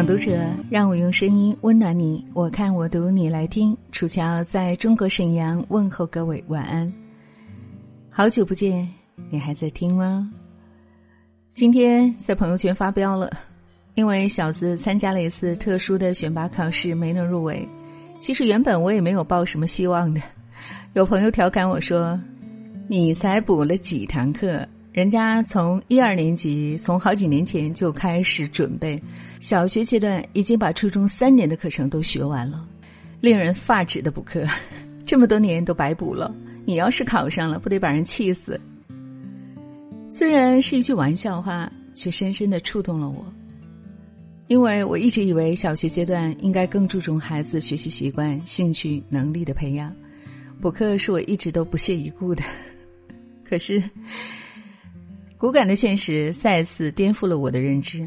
朗读者，让我用声音温暖你。我看我读，你来听。楚乔在中国沈阳问候各位晚安。好久不见，你还在听吗？今天在朋友圈发飙了，因为小子参加了一次特殊的选拔考试，没能入围。其实原本我也没有抱什么希望的。有朋友调侃我说：“你才补了几堂课？”人家从一二年级，从好几年前就开始准备，小学阶段已经把初中三年的课程都学完了，令人发指的补课，这么多年都白补了。你要是考上了，不得把人气死？虽然是一句玩笑话，却深深的触动了我，因为我一直以为小学阶段应该更注重孩子学习习惯、兴趣、能力的培养，补课是我一直都不屑一顾的，可是。骨感的现实再次颠覆了我的认知。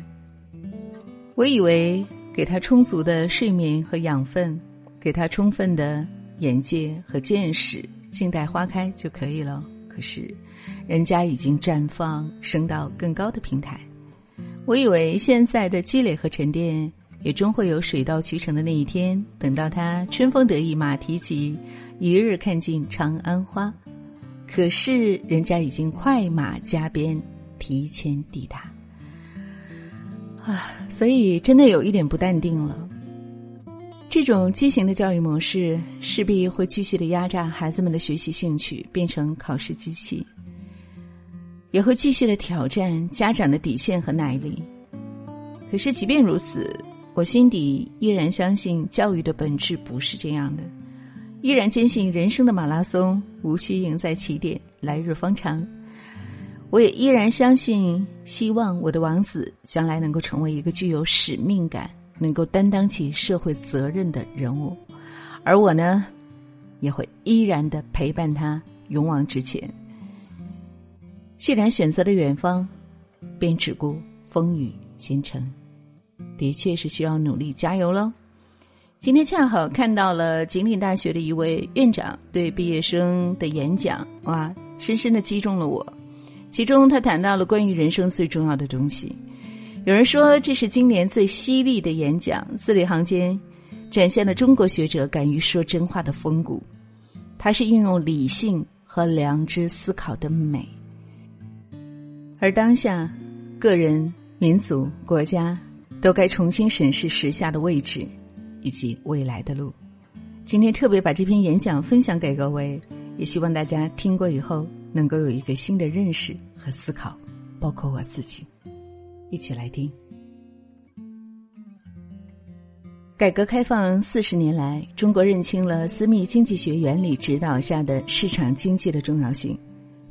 我以为给他充足的睡眠和养分，给他充分的眼界和见识，静待花开就可以了。可是，人家已经绽放，升到更高的平台。我以为现在的积累和沉淀，也终会有水到渠成的那一天。等到他春风得意马蹄疾，一日看尽长安花。可是人家已经快马加鞭，提前抵达，啊，所以真的有一点不淡定了。这种畸形的教育模式，势必会继续的压榨孩子们的学习兴趣，变成考试机器，也会继续的挑战家长的底线和耐力。可是即便如此，我心底依然相信，教育的本质不是这样的。依然坚信人生的马拉松无需赢在起点，来日方长。我也依然相信，希望我的王子将来能够成为一个具有使命感、能够担当起社会责任的人物，而我呢，也会依然的陪伴他勇往直前。既然选择了远方，便只顾风雨兼程，的确是需要努力加油喽。今天恰好看到了锦岭大学的一位院长对毕业生的演讲，哇，深深的击中了我。其中他谈到了关于人生最重要的东西。有人说这是今年最犀利的演讲，字里行间展现了中国学者敢于说真话的风骨。他是运用理性和良知思考的美。而当下，个人、民族、国家都该重新审视时下的位置。以及未来的路，今天特别把这篇演讲分享给各位，也希望大家听过以后能够有一个新的认识和思考，包括我自己，一起来听。改革开放四十年来，中国认清了私密经济学原理指导下的市场经济的重要性，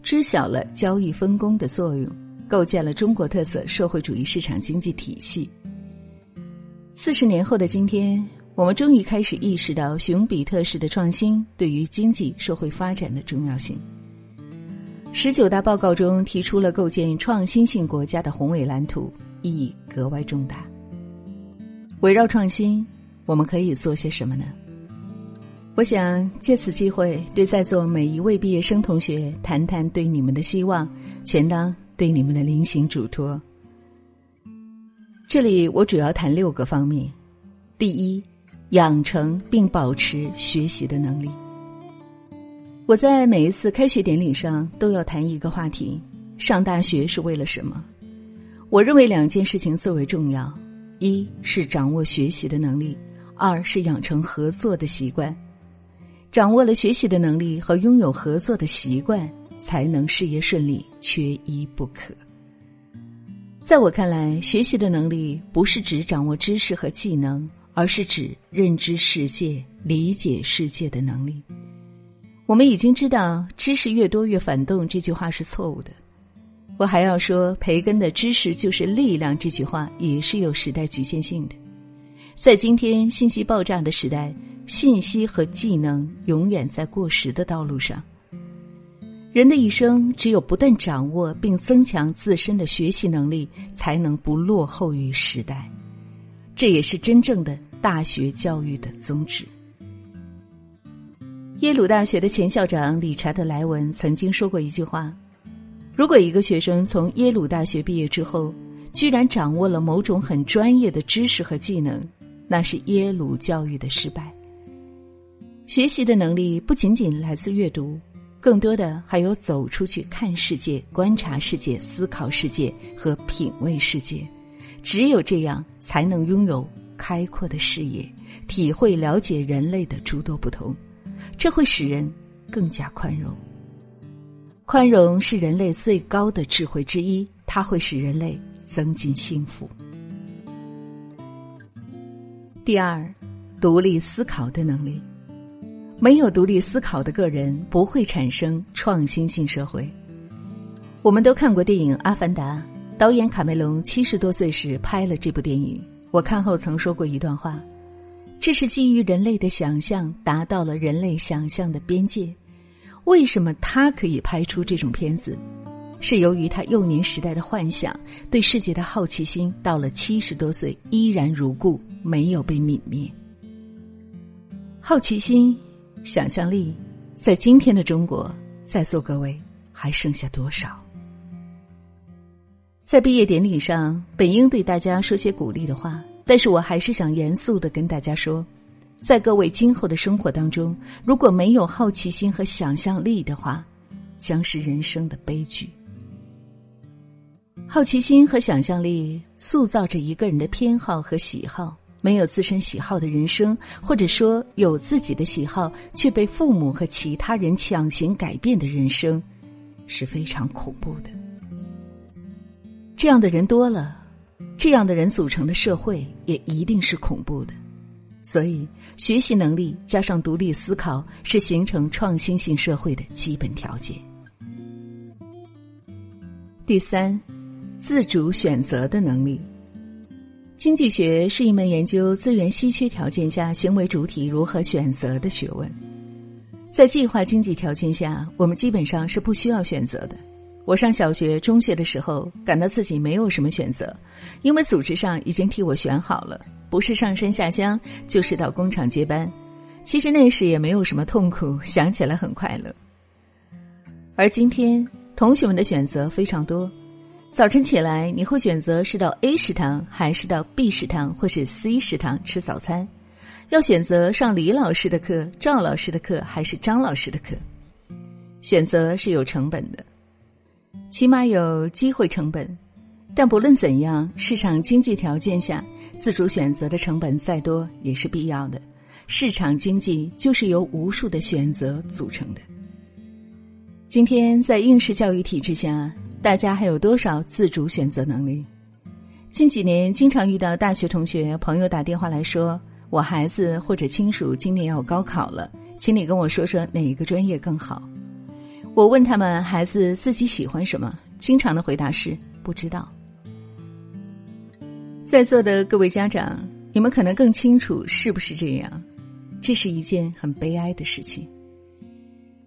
知晓了交易分工的作用，构建了中国特色社会主义市场经济体系。四十年后的今天。我们终于开始意识到熊彼特式的创新对于经济社会发展的重要性。十九大报告中提出了构建创新性国家的宏伟蓝图，意义格外重大。围绕创新，我们可以做些什么呢？我想借此机会对在座每一位毕业生同学谈谈对你们的希望，全当对你们的临行嘱托。这里我主要谈六个方面，第一。养成并保持学习的能力。我在每一次开学典礼上都要谈一个话题：上大学是为了什么？我认为两件事情最为重要：一是掌握学习的能力，二是养成合作的习惯。掌握了学习的能力和拥有合作的习惯，才能事业顺利，缺一不可。在我看来，学习的能力不是指掌握知识和技能。而是指认知世界、理解世界的能力。我们已经知道“知识越多越反动”这句话是错误的。我还要说，培根的“知识就是力量”这句话也是有时代局限性的。在今天信息爆炸的时代，信息和技能永远在过时的道路上。人的一生，只有不断掌握并增强自身的学习能力，才能不落后于时代。这也是真正的大学教育的宗旨。耶鲁大学的前校长理查德·莱文曾经说过一句话：“如果一个学生从耶鲁大学毕业之后，居然掌握了某种很专业的知识和技能，那是耶鲁教育的失败。学习的能力不仅仅来自阅读，更多的还有走出去看世界、观察世界、思考世界和品味世界。只有这样，才能拥有开阔的视野，体会了解人类的诸多不同。这会使人更加宽容。宽容是人类最高的智慧之一，它会使人类增进幸福。第二，独立思考的能力。没有独立思考的个人，不会产生创新性社会。我们都看过电影《阿凡达》，导演卡梅隆七十多岁时拍了这部电影。我看后曾说过一段话：这是基于人类的想象达到了人类想象的边界。为什么他可以拍出这种片子？是由于他幼年时代的幻想、对世界的好奇心，到了七十多岁依然如故，没有被泯灭。好奇心、想象力，在今天的中国，在座各位还剩下多少？在毕业典礼上，本应对大家说些鼓励的话，但是我还是想严肃的跟大家说。在各位今后的生活当中，如果没有好奇心和想象力的话，将是人生的悲剧。好奇心和想象力塑造着一个人的偏好和喜好。没有自身喜好的人生，或者说有自己的喜好却被父母和其他人强行改变的人生，是非常恐怖的。这样的人多了，这样的人组成的社会也一定是恐怖的。所以，学习能力加上独立思考是形成创新性社会的基本条件。第三，自主选择的能力。经济学是一门研究资源稀缺条件下行为主体如何选择的学问。在计划经济条件下，我们基本上是不需要选择的。我上小学、中学的时候，感到自己没有什么选择，因为组织上已经替我选好了。不是上山下乡，就是到工厂接班。其实那时也没有什么痛苦，想起来很快乐。而今天，同学们的选择非常多。早晨起来，你会选择是到 A 食堂，还是到 B 食堂，或是 C 食堂吃早餐？要选择上李老师的课、赵老师的课，还是张老师的课？选择是有成本的，起码有机会成本。但不论怎样，市场经济条件下。自主选择的成本再多也是必要的。市场经济就是由无数的选择组成的。今天在应试教育体制下，大家还有多少自主选择能力？近几年经常遇到大学同学朋友打电话来说：“我孩子或者亲属今年要高考了，请你跟我说说哪一个专业更好。”我问他们孩子自己喜欢什么，经常的回答是不知道。在座的各位家长，你们可能更清楚是不是这样？这是一件很悲哀的事情。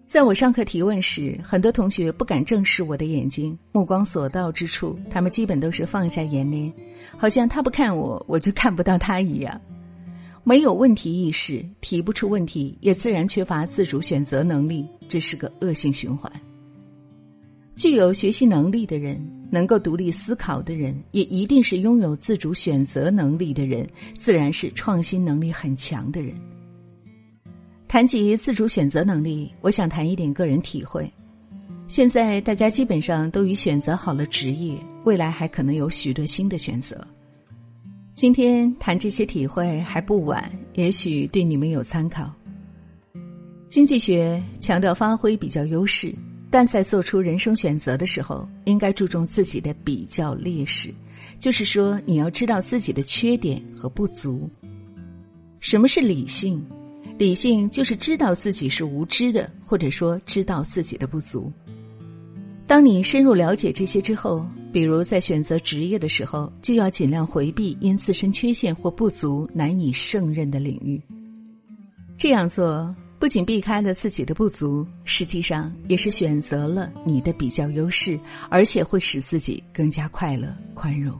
在我上课提问时，很多同学不敢正视我的眼睛，目光所到之处，他们基本都是放下眼帘，好像他不看我，我就看不到他一样。没有问题意识，提不出问题，也自然缺乏自主选择能力，这是个恶性循环。具有学习能力的人。能够独立思考的人，也一定是拥有自主选择能力的人，自然是创新能力很强的人。谈及自主选择能力，我想谈一点个人体会。现在大家基本上都已选择好了职业，未来还可能有许多新的选择。今天谈这些体会还不晚，也许对你们有参考。经济学强调发挥比较优势。但在做出人生选择的时候，应该注重自己的比较劣势，就是说，你要知道自己的缺点和不足。什么是理性？理性就是知道自己是无知的，或者说知道自己的不足。当你深入了解这些之后，比如在选择职业的时候，就要尽量回避因自身缺陷或不足难以胜任的领域。这样做。不仅避开了自己的不足，实际上也是选择了你的比较优势，而且会使自己更加快乐、宽容。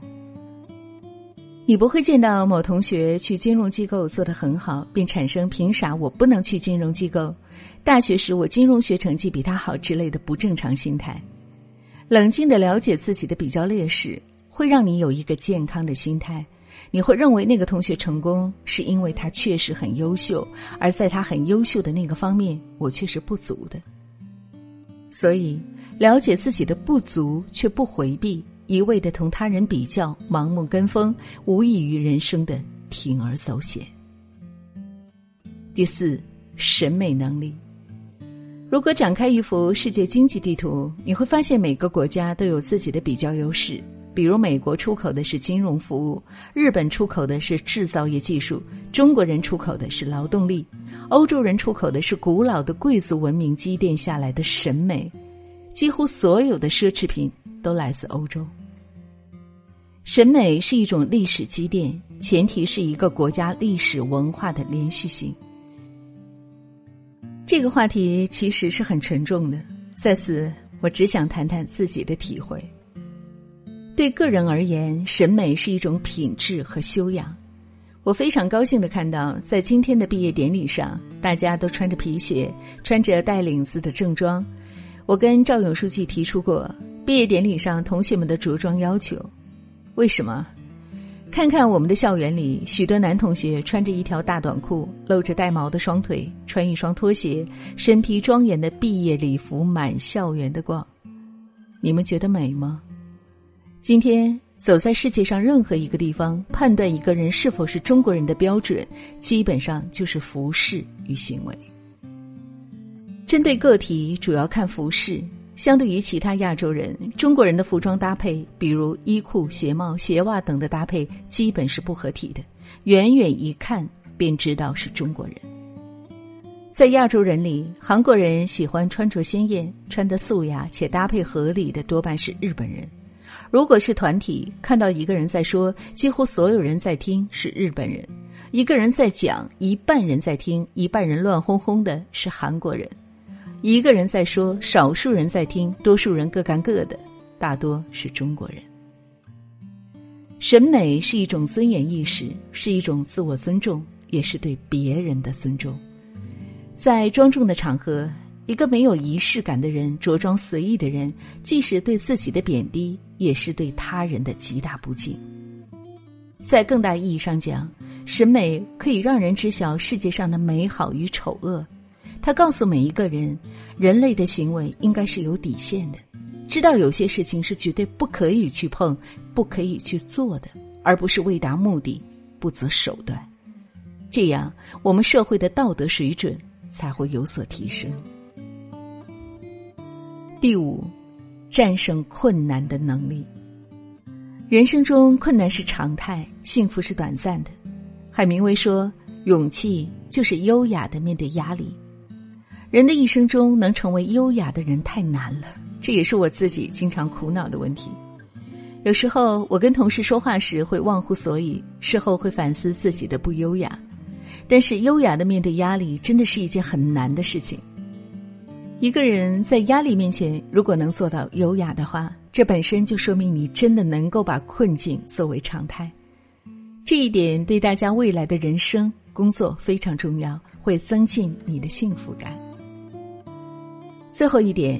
你不会见到某同学去金融机构做得很好，并产生“凭啥我不能去金融机构？大学时我金融学成绩比他好”之类的不正常心态。冷静的了解自己的比较劣势，会让你有一个健康的心态。你会认为那个同学成功是因为他确实很优秀，而在他很优秀的那个方面，我却是不足的。所以，了解自己的不足却不回避，一味的同他人比较，盲目跟风，无异于人生的铤而走险。第四，审美能力。如果展开一幅世界经济地图，你会发现每个国家都有自己的比较优势。比如，美国出口的是金融服务，日本出口的是制造业技术，中国人出口的是劳动力，欧洲人出口的是古老的贵族文明积淀下来的审美。几乎所有的奢侈品都来自欧洲。审美是一种历史积淀，前提是一个国家历史文化的连续性。这个话题其实是很沉重的，在此我只想谈谈自己的体会。对个人而言，审美是一种品质和修养。我非常高兴的看到，在今天的毕业典礼上，大家都穿着皮鞋，穿着带领子的正装。我跟赵勇书记提出过，毕业典礼上同学们的着装要求。为什么？看看我们的校园里，许多男同学穿着一条大短裤，露着带毛的双腿，穿一双拖鞋，身披庄严的毕业礼服，满校园的逛。你们觉得美吗？今天走在世界上任何一个地方，判断一个人是否是中国人的标准，基本上就是服饰与行为。针对个体，主要看服饰。相对于其他亚洲人，中国人的服装搭配，比如衣裤、鞋帽、鞋袜等的搭配，基本是不合体的，远远一看便知道是中国人。在亚洲人里，韩国人喜欢穿着鲜艳、穿得素雅且搭配合理的，多半是日本人。如果是团体看到一个人在说，几乎所有人在听是日本人；一个人在讲，一半人在听，一半人乱哄哄的是韩国人；一个人在说，少数人在听，多数人各干各的，大多是中国人。审美是一种尊严意识，是一种自我尊重，也是对别人的尊重。在庄重的场合。一个没有仪式感的人，着装随意的人，既是对自己的贬低，也是对他人的极大不敬。在更大意义上讲，审美可以让人知晓世界上的美好与丑恶。它告诉每一个人，人类的行为应该是有底线的，知道有些事情是绝对不可以去碰、不可以去做的，而不是为达目的不择手段。这样，我们社会的道德水准才会有所提升。第五，战胜困难的能力。人生中困难是常态，幸福是短暂的。海明威说：“勇气就是优雅的面对压力。”人的一生中能成为优雅的人太难了，这也是我自己经常苦恼的问题。有时候我跟同事说话时会忘乎所以，事后会反思自己的不优雅。但是优雅的面对压力，真的是一件很难的事情。一个人在压力面前，如果能做到优雅的话，这本身就说明你真的能够把困境作为常态。这一点对大家未来的人生、工作非常重要，会增进你的幸福感。最后一点，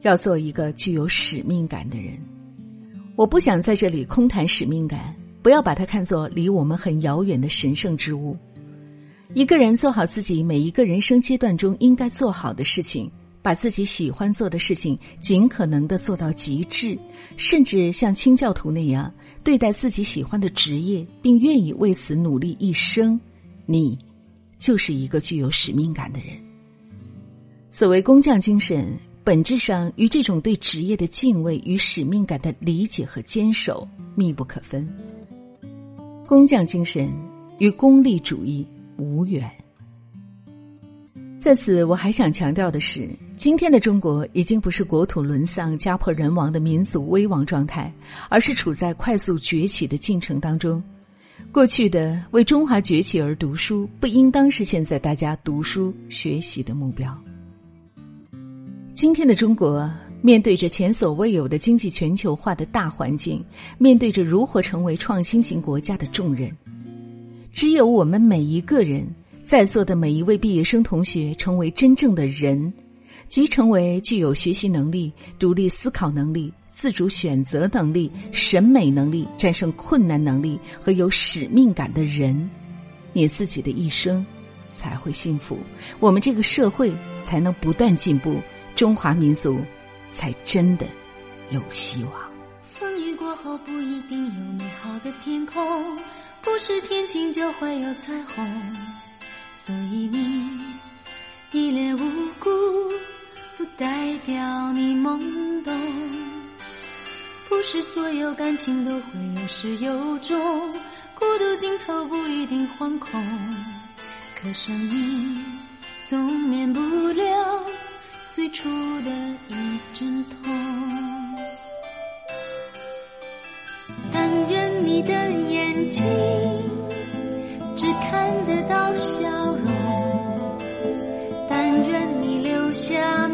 要做一个具有使命感的人。我不想在这里空谈使命感，不要把它看作离我们很遥远的神圣之物。一个人做好自己每一个人生阶段中应该做好的事情，把自己喜欢做的事情尽可能的做到极致，甚至像清教徒那样对待自己喜欢的职业，并愿意为此努力一生，你就是一个具有使命感的人。所谓工匠精神，本质上与这种对职业的敬畏与使命感的理解和坚守密不可分。工匠精神与功利主义。无缘。在此，我还想强调的是，今天的中国已经不是国土沦丧、家破人亡的民族危亡状态，而是处在快速崛起的进程当中。过去的为中华崛起而读书，不应当是现在大家读书学习的目标。今天的中国面对着前所未有的经济全球化的大环境，面对着如何成为创新型国家的重任。只有我们每一个人在座的每一位毕业生同学成为真正的人，即成为具有学习能力、独立思考能力、自主选择能力、审美能力、战胜困难能力和有使命感的人，你自己的一生才会幸福，我们这个社会才能不断进步，中华民族才真的有希望。风雨过后不一定有美好的天空，不是天晴就会有彩虹，所以你一脸无辜，不代表你懵懂。不是所有感情都会有始有终，孤独尽头不一定惶恐，可生命总免不了最初的一阵痛。但愿你的眼睛得到笑容，但愿你留下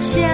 谢。